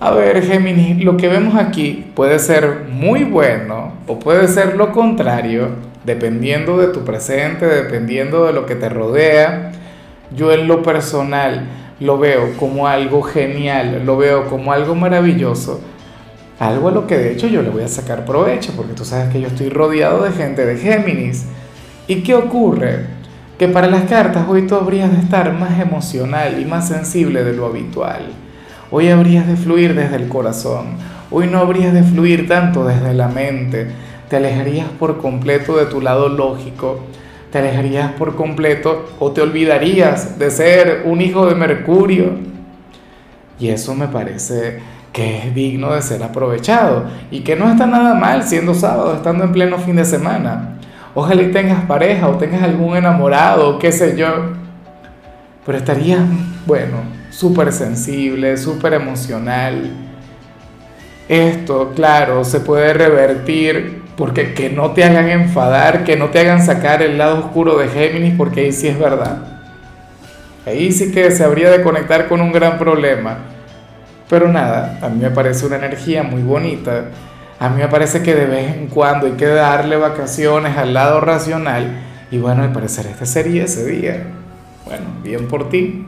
A ver, Géminis, lo que vemos aquí puede ser muy bueno o puede ser lo contrario, dependiendo de tu presente, dependiendo de lo que te rodea. Yo en lo personal lo veo como algo genial, lo veo como algo maravilloso, algo a lo que de hecho yo le voy a sacar provecho, porque tú sabes que yo estoy rodeado de gente de Géminis. ¿Y qué ocurre? Que para las cartas hoy tú habrías de estar más emocional y más sensible de lo habitual. Hoy habrías de fluir desde el corazón. Hoy no habrías de fluir tanto desde la mente. Te alejarías por completo de tu lado lógico. Te alejarías por completo o te olvidarías de ser un hijo de Mercurio. Y eso me parece que es digno de ser aprovechado y que no está nada mal siendo sábado, estando en pleno fin de semana. Ojalá y tengas pareja o tengas algún enamorado, qué sé yo. Pero estarías, bueno, súper sensible, súper emocional. Esto, claro, se puede revertir porque que no te hagan enfadar, que no te hagan sacar el lado oscuro de Géminis, porque ahí sí es verdad. Ahí sí que se habría de conectar con un gran problema. Pero nada, a mí me parece una energía muy bonita. A mí me parece que de vez en cuando hay que darle vacaciones al lado racional. Y bueno, al parecer este sería ese día. Bueno, bien por ti.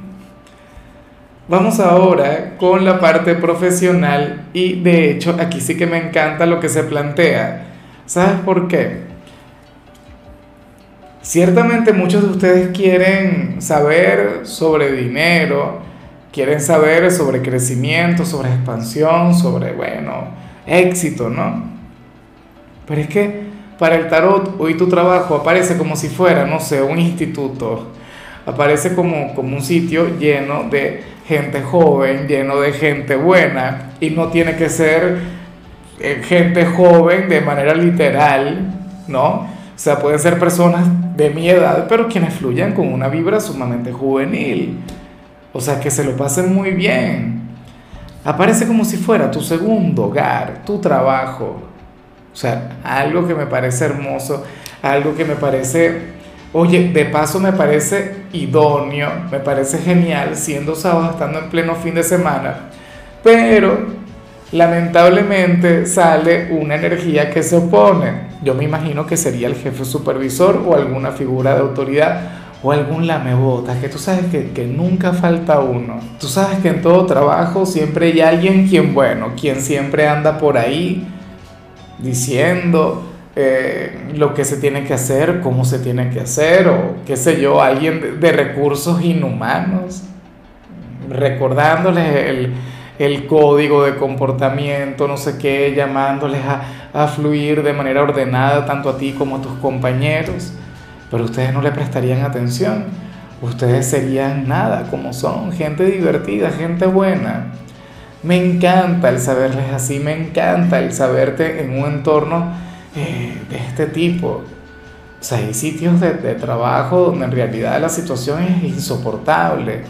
Vamos ahora con la parte profesional y de hecho aquí sí que me encanta lo que se plantea. ¿Sabes por qué? Ciertamente muchos de ustedes quieren saber sobre dinero, quieren saber sobre crecimiento, sobre expansión, sobre, bueno, éxito, ¿no? Pero es que para el tarot hoy tu trabajo aparece como si fuera, no sé, un instituto, aparece como, como un sitio lleno de gente joven, lleno de gente buena, y no tiene que ser eh, gente joven de manera literal, ¿no? O sea, pueden ser personas de mi edad, pero quienes fluyan con una vibra sumamente juvenil. O sea, que se lo pasen muy bien. Aparece como si fuera tu segundo hogar, tu trabajo. O sea, algo que me parece hermoso, algo que me parece Oye, de paso me parece idóneo, me parece genial siendo sábado, estando en pleno fin de semana, pero lamentablemente sale una energía que se opone. Yo me imagino que sería el jefe supervisor o alguna figura de autoridad o algún lamebotas, que tú sabes que, que, nunca falta uno. Tú sabes que en todo trabajo siempre hay alguien quien, bueno, quien siempre anda por ahí diciendo eh, lo que se tiene que hacer, cómo se tiene que hacer, o qué sé yo, alguien de, recursos inhumanos, recordándoles el, código de comportamiento, no sé qué, llamándoles a, a fluir de manera ordenada tanto a ti como a tus compañeros, pero ustedes no le prestarían atención, ustedes serían nada como son, gente divertida, gente buena. Me encanta el saberles así, me encanta el saberte en un entorno de este tipo. O sea, hay sitios de, de, trabajo donde en realidad la situación es insoportable,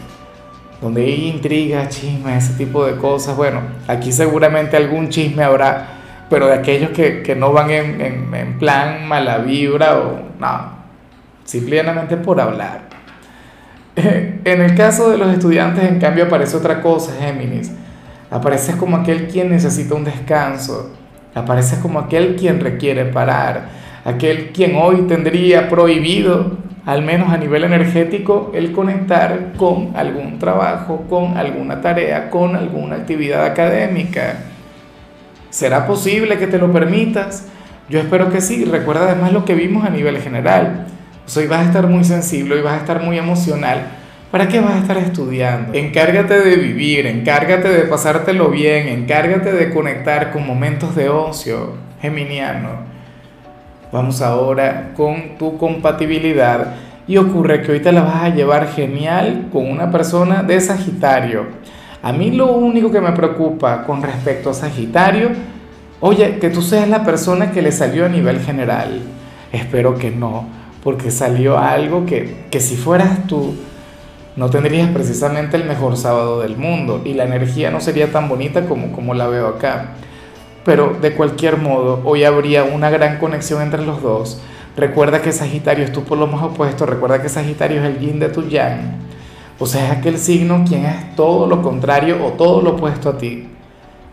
donde hay intriga, chisme, ese tipo de cosas. Bueno, aquí seguramente algún chisme habrá, pero de aquellos que, que no van en, en, en, plan mala vibra o no, simplemente por hablar. En el caso de los estudiantes, en cambio, aparece otra cosa, Géminis. Apareces como aquel quien necesita un descanso, Aparece como aquel quien requiere parar, aquel quien hoy tendría prohibido, al menos a nivel energético, el conectar con algún trabajo, con alguna tarea, con alguna actividad académica. ¿Será posible que te lo permitas? Yo espero que sí. Recuerda además lo que vimos a nivel general. Hoy vas a estar muy sensible, y vas a estar muy emocional ¿Para qué vas a estar estudiando? Encárgate de vivir, encárgate de pasártelo bien, encárgate de conectar con momentos de ocio, geminiano. Vamos ahora con tu compatibilidad y ocurre que hoy te la vas a llevar genial con una persona de Sagitario. A mí lo único que me preocupa con respecto a Sagitario Oye, que tú seas la persona que le salió a nivel general. Espero que no, porque salió algo que, que si fueras tú, no tendrías precisamente el mejor sábado del mundo y la energía no sería tan bonita como, como la veo acá. Pero de cualquier modo, hoy habría una gran conexión entre los dos. Recuerda que Sagitario es tu lo más opuesto, recuerda que Sagitario es el yin de tu yang. O sea, es aquel signo quien es todo lo contrario o todo lo opuesto a ti.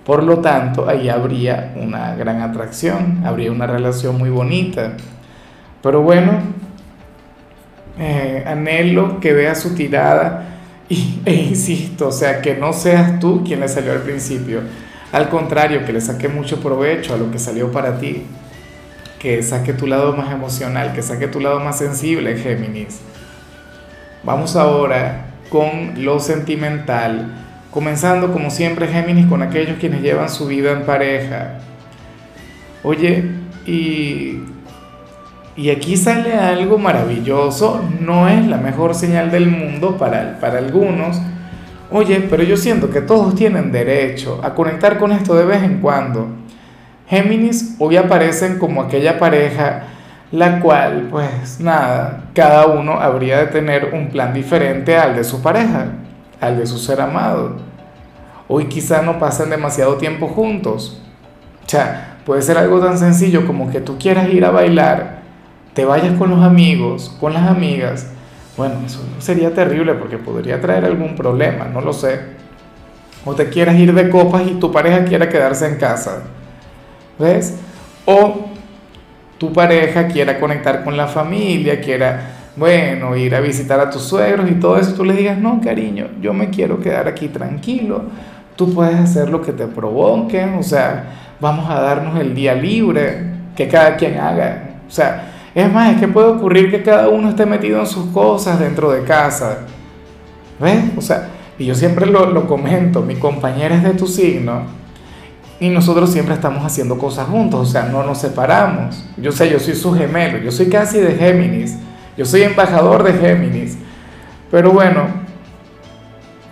Por lo tanto, ahí habría una gran atracción, habría una relación muy bonita. Pero bueno, eh, anhelo que veas su tirada y, e insisto, o sea, que no seas tú quien le salió al principio. Al contrario, que le saque mucho provecho a lo que salió para ti. Que saque tu lado más emocional, que saque tu lado más sensible, Géminis. Vamos ahora con lo sentimental, comenzando como siempre Géminis con aquellos quienes llevan su vida en pareja. Oye, y, y aquí sale algo maravilloso, no es la mejor señal del mundo para, para algunos. Oye, pero yo siento que todos tienen derecho a conectar con esto de vez en cuando. Géminis hoy aparecen como aquella pareja la cual, pues nada, cada uno habría de tener un plan diferente al de su pareja, al de su ser amado. Hoy quizá no pasen demasiado tiempo juntos. O sea, puede ser algo tan sencillo como que tú quieras ir a bailar, te vayas con los amigos, con las amigas. Bueno, eso sería terrible porque podría traer algún problema, no lo sé. O te quieras ir de copas y tu pareja quiera quedarse en casa. ¿Ves? O tu pareja quiera conectar con la familia, quiera, bueno, ir a visitar a tus suegros y todo eso, tú le digas, no, cariño, yo me quiero quedar aquí tranquilo, tú puedes hacer lo que te provoque, o sea, vamos a darnos el día libre, que cada quien haga, o sea, es más, es que puede ocurrir que cada uno esté metido en sus cosas dentro de casa, ¿ves? O sea, y yo siempre lo, lo comento, mi compañera es de tu signo, y nosotros siempre estamos haciendo cosas juntos, o sea, no nos separamos. Yo sé, yo soy su gemelo, yo soy casi de Géminis, yo soy embajador de Géminis. Pero bueno,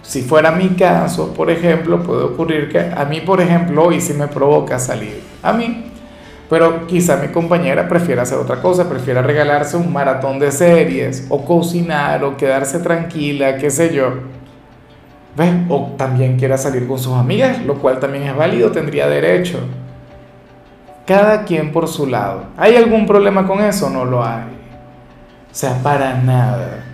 si fuera mi caso, por ejemplo, puede ocurrir que a mí, por ejemplo, hoy sí me provoca salir. A mí. Pero quizá mi compañera prefiera hacer otra cosa, prefiera regalarse un maratón de series, o cocinar, o quedarse tranquila, qué sé yo. ¿Ves? O también quiera salir con sus amigas, lo cual también es válido, tendría derecho. Cada quien por su lado. ¿Hay algún problema con eso? No lo hay. O sea, para nada.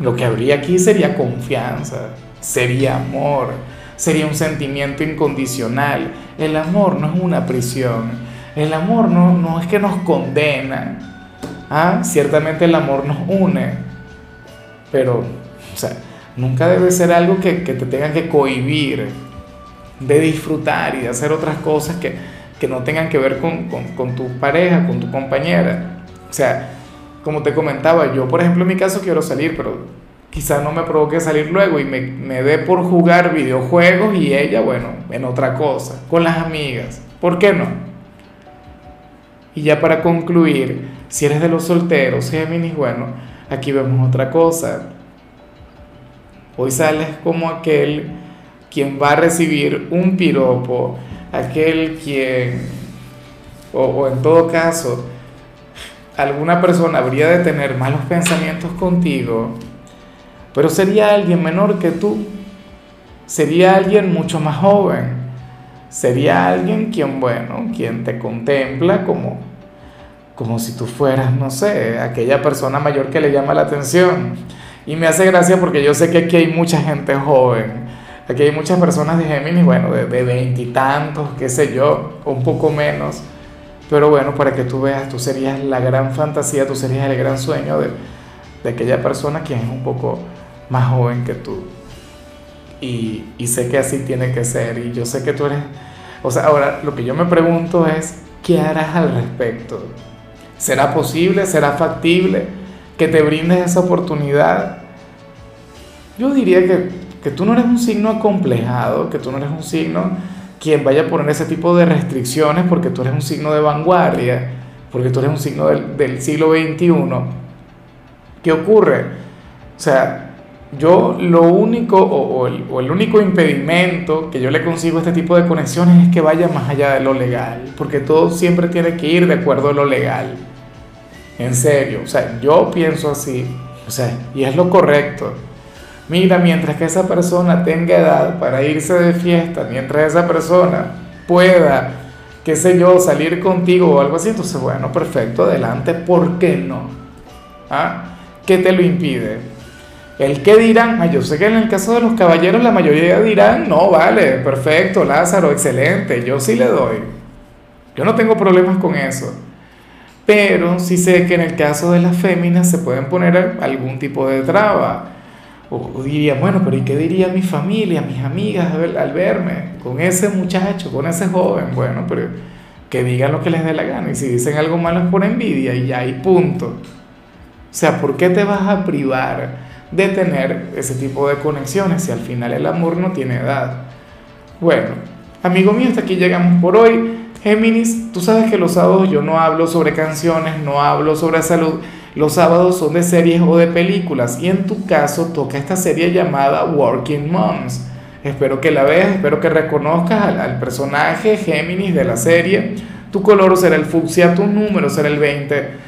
Lo que habría aquí sería confianza, sería amor, sería un sentimiento incondicional. El amor no es una prisión. El amor no, no es que nos condena. Ah, ciertamente el amor nos une. Pero, o sea, Nunca debe ser algo que, te tengan que cohibir de disfrutar y de hacer otras cosas que, no tengan que ver con, tu pareja, con tu compañera. O sea, como te comentaba, yo por ejemplo en mi caso quiero salir, pero quizás no me provoque salir luego y me, me dé por jugar videojuegos y ella, bueno, en otra cosa, con las amigas. ¿Por qué no? Y ya para concluir, si eres de los solteros, Géminis, bueno, aquí vemos otra cosa. Hoy sales como aquel quien va a recibir un piropo, aquel quien, o, en todo caso, alguna persona habría de tener malos pensamientos contigo, pero sería alguien menor que tú, sería alguien mucho más joven, sería alguien quien, bueno, quien te contempla como, como si tú fueras, no sé, aquella persona mayor que le llama la atención y me hace gracia porque yo sé que aquí hay mucha gente joven. Aquí hay muchas personas de Géminis, bueno, de veintitantos, qué sé yo, un poco menos. Pero bueno, para que tú veas, tú serías la gran fantasía, tú serías el gran sueño de, de aquella persona quien es un poco más joven que tú. Y, sé que así tiene que ser. Y yo sé que tú eres... O sea, ahora lo que yo me pregunto es, ¿qué harás al respecto? ¿Será posible? ¿Será factible? que te brindes esa oportunidad. Yo diría que, que tú no eres un signo acomplejado, que tú no eres un signo quien vaya a poner ese tipo de restricciones porque tú eres un signo de vanguardia, porque tú eres un signo del, del siglo XXI. ¿Qué ocurre? O sea, Yo lo único o, el, único impedimento que yo le consigo a este tipo de conexiones es que vaya más allá de lo legal, porque todo siempre tiene que ir de acuerdo a lo legal. En serio, o sea, yo pienso así, o sea, y es lo correcto. Mira, mientras que esa persona tenga edad para irse de fiesta, mientras esa persona pueda, qué sé yo, salir contigo o algo así, entonces bueno, perfecto, adelante, ¿por qué no? ¿Ah? ¿Qué te lo impide? El que dirán, yo sé que en el caso de los caballeros la mayoría dirán, no, vale, perfecto, Lázaro, excelente, yo sí le doy. Yo no tengo problemas con eso. Pero sí sé que en el caso de las féminas se pueden poner algún tipo de traba. O, diría, bueno, pero ¿y qué diría mi familia, mis amigas al verme con ese muchacho, con ese joven? Bueno, pero que digan lo que les dé la gana. Y si dicen algo malo es por envidia y ya, y punto. O sea, ¿por qué te vas a privar? De tener ese tipo de conexiones si al final el amor no tiene edad. Bueno, amigo mío, hasta aquí llegamos por hoy. Géminis, tú sabes que los sábados yo no hablo sobre canciones, no hablo sobre salud. Los sábados son de series o de películas y en tu caso toca esta serie llamada Working Moms. Espero que la veas, espero que reconozcas al, personaje Géminis de la serie. Tu color será el fucsia, tu número será el 20.